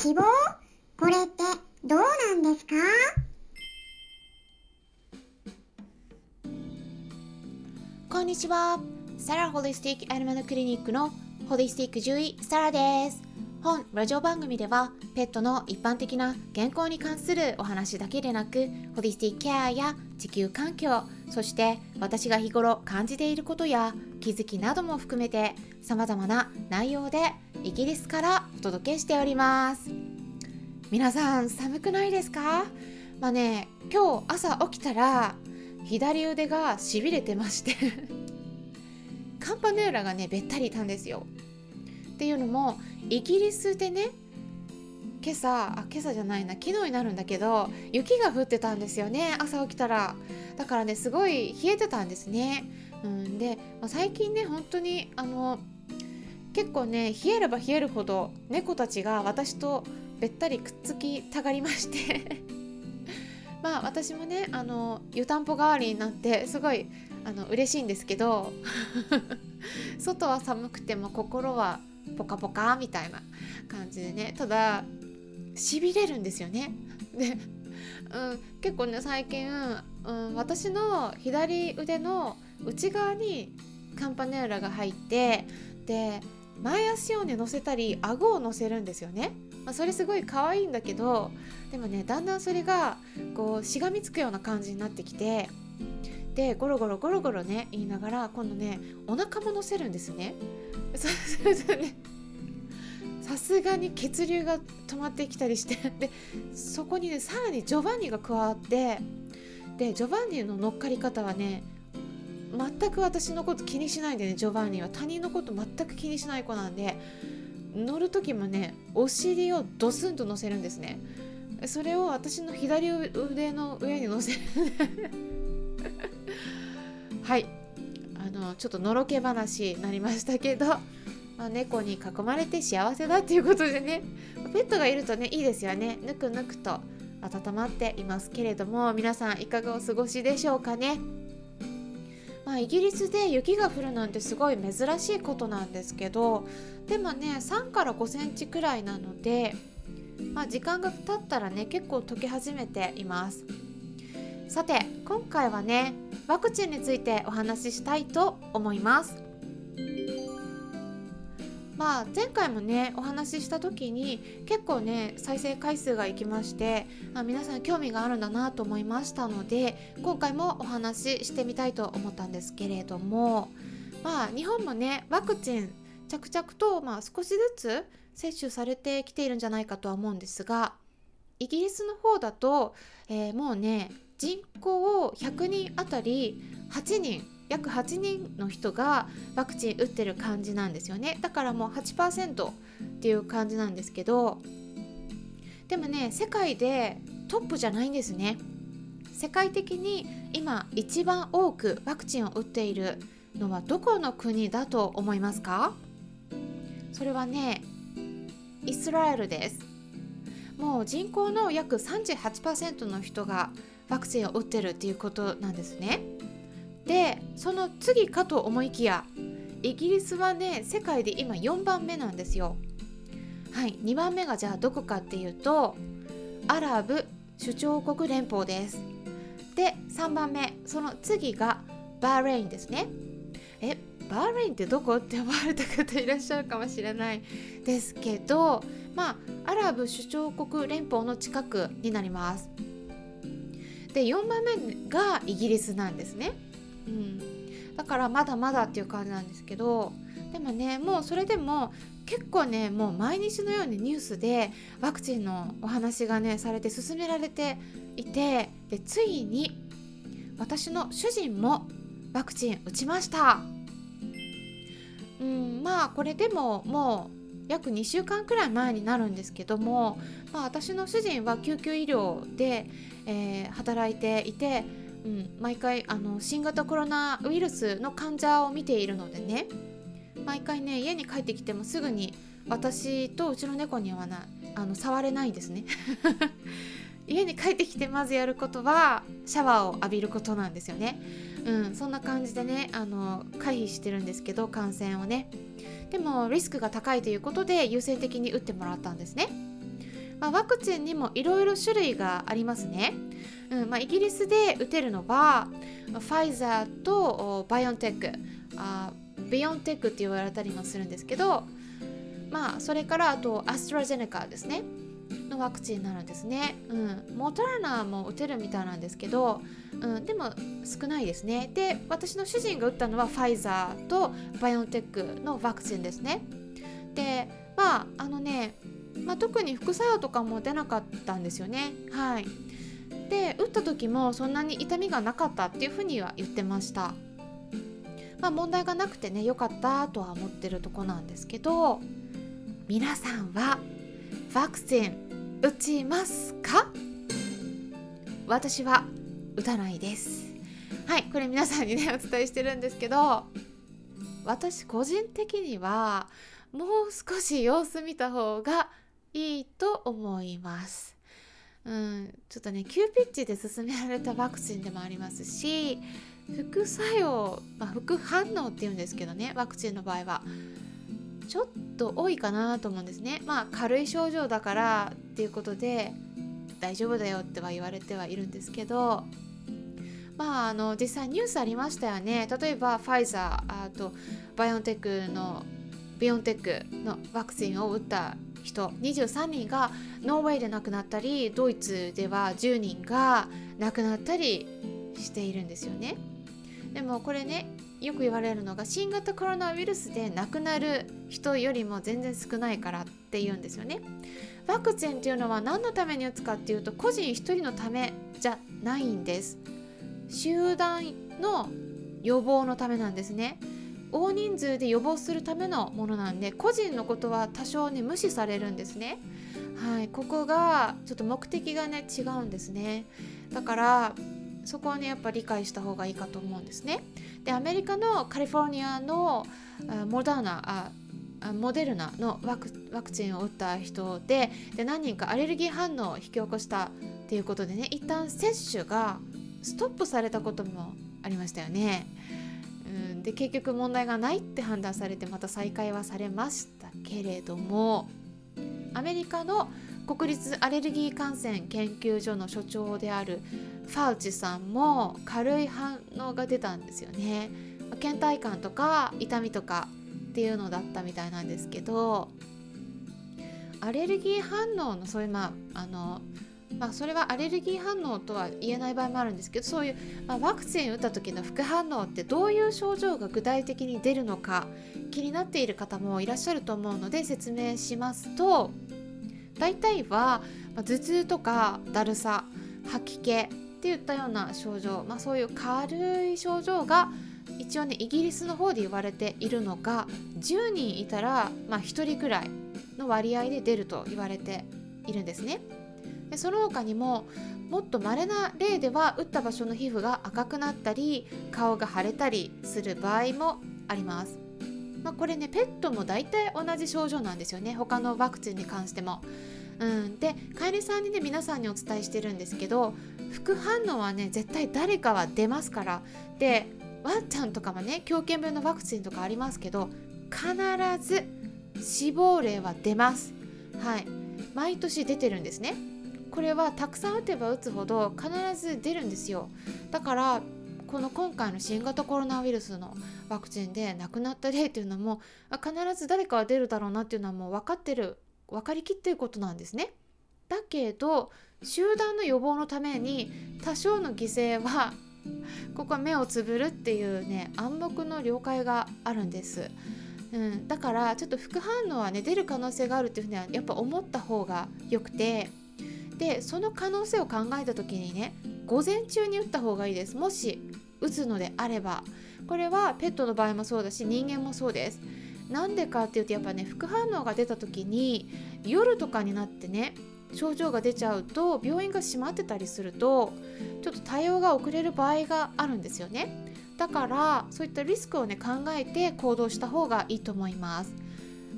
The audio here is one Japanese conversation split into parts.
死亡これってどうなんですか？こんにちは。サラホリスティックアニマルクリニックのホリスティック獣医サラです。本ラジオ番組ではペットの一般的な健康に関するお話だけでなくホリスティックケアや地球環境そして私が日頃感じていることや気づきなども含めて様々な内容でイギリスからお届けしております。皆さん寒くないですか？まあね今日朝起きたら左腕がしびれてまして カンパネーラがねべったりいたんですよ。っていうのもイギリスでね今朝あ今朝じゃないな昨日になるんだけど雪が降ってたんですよね朝起きたら。だからねすごい冷えてたんですね、うん、で、まあ、最近ね本当にあの結構ね冷えれば冷えるほど猫たちが私とべったりくっつきたがりまして。まあ私もねあの湯たんぽ代わりになってすごいあの嬉しいんですけど。外は寒くても心はポカポカみたいな感じでねただしびれるんですよね。で、うん、結構ね最近、うん、私の左腕の内側にカンパネーラが入ってで前足をね乗せたり顎を乗せるんですよね。まあ、それすごい可愛いんだけどでもねだんだんそれがこうしがみつくような感じになってきてでゴロゴロゴロゴロね言いながら今度ねお腹も乗せるんですね。そうすねさすがに血流が止まってきたりして。でそこにねさらにジョバンニが加わって。でジョバンニの乗っかり方はね全く私のこと気にしないでねジョバンニは。他人のこと全く気にしない子なんで。乗る時もねお尻をドスンと乗せるんですね。それを私の左腕の上に乗せる はい。のちょっとのろけ話になりましたけどまあ、猫に囲まれて幸せだっていうことでねペットがいるとねいいですよね。ぬくぬくと温まっていますけれども皆さんいかがお過ごしでしょうかね。まあ、イギリスで雪が降るなんてすごい珍しいことなんですけどでもね3から5センチくらいなので、まあ、時間が経ったらね結構溶け始めています。さて今回はねワクチンについてお話ししたいと思います。まあ、前回もねお話しした時に結構ね再生回数がいきましてあ皆さん興味があるんだなと思いましたので今回もお話ししてみたいと思ったんですけれどもまあ日本もねワクチン着々と、まあ、少しずつ接種されてきているんじゃないかとは思うんですがイギリスの方だと、えー、もうね人口を100人あたり8人約8人の人がワクチン打ってる感じなんですよね。だからもう8%っていう感じなんですけどでもね世界でトップじゃないんですね。世界的に今一番多くワクチンを打っているのはどこの国だと思いますか？それはねイスラエルです。もう人口の約38%の人がワクチンを打ってるっていうことなんですね。でその次かと思いきやイギリスはね世界で今4番目なんですよ。はい2番目がじゃあどこかっていうとアラブ首長国連邦です。で3番目その次がバーレインですね。えバーレインってどこって思われた方いらっしゃるかもしれないですけどまあアラブ首長国連邦の近くになります。で4番目がイギリスなんですね。うん、だからまだまだっていう感じなんですけどでもねもうそれでも結構ねもう毎日のようにニュースでワクチンのお話がねされて進められていてでついに私の主人もワクチン打ちました。うんまあこれでももう約2週間くらい前になるんですけども、まあ、私の主人は救急医療で、えー、働いていてうん、毎回あの新型コロナウイルスの患者を見ているのでね毎回ね家に帰ってきてもすぐに私とうちの猫にはなあの触れないんですね 家に帰ってきてまずやることはシャワーを浴びることなんですよね。うん、そんな感じでねあの回避してるんですけど感染をねでもリスクが高いということで優先的に打ってもらったんですね。まあ、ワクチンにもいろいろ種類がありますね。うんまあ、イギリスで打てるのはファイザーとバイオンテックあビヨンテックって言われたりもするんですけどまあそれからあとアストラゼネカですね。のワクチンになんですね。うん、モトラーナも打てるみたいなんですけど、うん、でも少ないですね。で私の主人が打ったのはファイザーとバイオンテックのワクチンですね。でまああのね、まあ、特に副作用とかも出なかったんですよね。はいで打った時もそんなに痛みがなかったっていうふうには言ってました。まあ、問題がなくてね良かったとは思ってるとこなんですけど皆さんはワクチン打ちますか？私は打たないです。はいこれ皆さんにね お伝えしてるんですけど私個人的にはもう少し様子見た方がいいと思います。うんちょっとね急ピッチで進められたワクチンでもありますし副作用、まあ、副反応っていうんですけどねワクチンの場合は。ちょっと多いかなと思うんですねまあ軽い症状だからっていうことで大丈夫だよっては言われてはいるんですけどまああの実際ニュースありましたよね例えばファイザーあとバイオンテックのビヨンテックのワクチンを打った人23人がノーウェーで亡くなったりドイツでは10人が亡くなったりしているんですよね。でもこれねよく言われるのが新型コロナウイルスで亡くなる人よりも全然少ないからって言うんですよね。ワクチンっていうのは何のために打つかっていうと個人一人のためじゃないんです。集団の予防のためなんですね。大人数で予防するためのものなんで個人のことは多少ね無視されるんですね。はい、ここがちょっと目的がね違うんですね。だからそこはねやっぱ理解した方がいいかと思うんですね。でアメリカのカリフォルニアのモダーナあモデルナのワクワクチンを打った人でで何人かアレルギー反応を引き起こしたっていうことでね一旦接種がストップされたこともありましたよね。うん、で結局問題がないって判断されてまた再開はされましたけれどもアメリカの国立アレルギー感染研究所の所長であるファウチさんも軽い反応が出たんですよね。倦怠感とか痛みとかっていうのだったみたいなんですけどアレルギー反応のそういうまああのまあ、それはアレルギー反応とは言えない場合もあるんですけどそういう、まあ、ワクチン打った時の副反応ってどういう症状が具体的に出るのか気になっている方もいらっしゃると思うので説明しますと大体は、頭痛とかだるさ吐き気っていったような症状、まあ、そういう軽い症状が一応ねイギリスの方で言われているのが10人いたら、まあ、1人くらいの割合で出ると言われているんですね。でその他にももっと稀な例では打った場所の皮膚が赤くなったり顔が腫れたりする場合もあります。まあ、これねペットも大体同じ症状なんですよね。他のワクチンに関しても。うん、で飼い主さんにね皆さんにお伝えしてるんですけど副反応はね絶対誰かは出ますから。でワンちゃんとかもね狂犬病のワクチンとかありますけど必ず死亡例は出ます。はい。毎年出てるんですね。これはたくさん打てば打つほど必ず出るんですよ。だからこの今回の新型コロナウイルスのワクチンで亡くなった例っていうのも必ず誰かは出るだろうなっていうのはもう分かってる分かりきってることなんですね。だけど集団の予防のために多少の犠牲は ここは目をつぶるっていうね暗黙の了解があるんです。うん、だからちょっと副反応はね出る可能性があるっていうふうにはやっぱ思った方がよくてでその可能性を考えた時にね午前中に打った方がいいです。もし打つのであれば。これはペットの場合もそうだし人間もそうです。なんでかっていうとやっぱね副反応が出た時に夜とかになってね症状が出ちゃうと病院が閉まってたりするとちょっと対応が遅れる場合があるんですよね。だからそういったリスクをね考えて行動した方がいいと思います。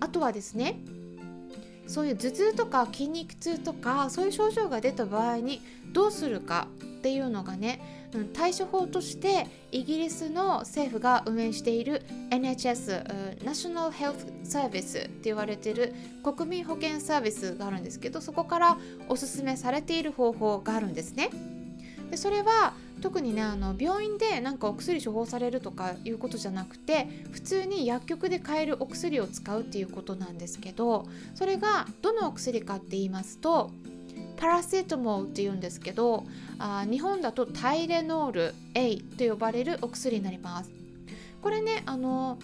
あとはですねそういう頭痛とか筋肉痛とかそういう症状が出た場合にどうするか。っていうのがね、対処法としてイギリスの政府が運営している NHS、ナショナルヘルスサービスって言われてる国民保健サービスがあるんですけどそこからおすすめされている方法があるんですね。でそれは特にねあの病院でなんかお薬処方されるとかいうことじゃなくて普通に薬局で買えるお薬を使うっていうことなんですけどそれがどのお薬かって言いますとパラセトモールって言うんですけどあ日本だとタイレノール A と呼ばれるお薬になります。これねあの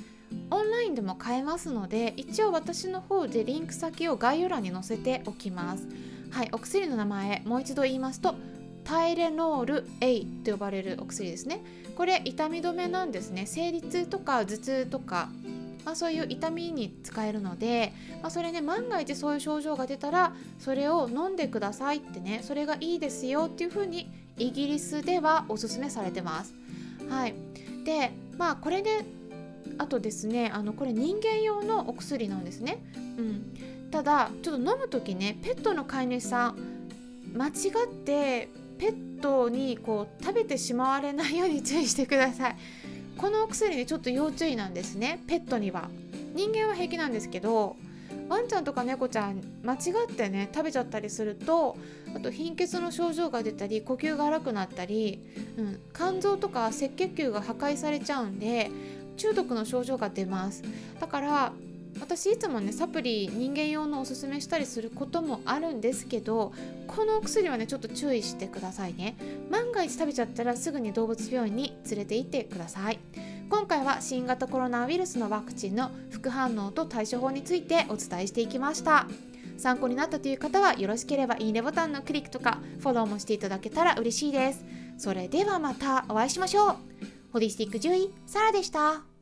オンラインでも買えますので一応私の方でリンク先を概要欄に載せておきます。はいお薬の名前もう一度言いますとタイレノール A と呼ばれるお薬ですね。これ痛み止めなんですね。生理痛とか頭痛とか、まあ、そういう痛みに使えるので、まあ、それね万が一そういう症状が出たらそれを飲んでくださいってねそれがいいですよっていうふうにイギリスではおすすめされてます。はい。でまあこれであとですねあのこれ人間用のお薬なんですね。うん。ただちょっと飲む時ねペットの飼い主さん間違ってペットにこう食べてしまわれないように注意してください。このお薬ねちょっと要注意なんですね。ペットには。人間は平気なんですけどワンちゃんとか猫ちゃん間違ってね食べちゃったりするとあと貧血の症状が出たり呼吸が荒くなったり、うん、肝臓とか赤血球が破壊されちゃうんで中毒の症状が出ます。だから私いつもねサプリ人間用のおすすめしたりすることもあるんですけどこのお薬はねちょっと注意してくださいね。万が一食べちゃったらすぐに動物病院に連れて行ってください。今回は新型コロナウイルスのワクチンの副反応と対処法についてお伝えしていきました。参考になったという方はよろしければいいねボタンのクリックとかフォローもしていただけたら嬉しいです。それではまたお会いしましょう。ホリスティック獣医サラでした。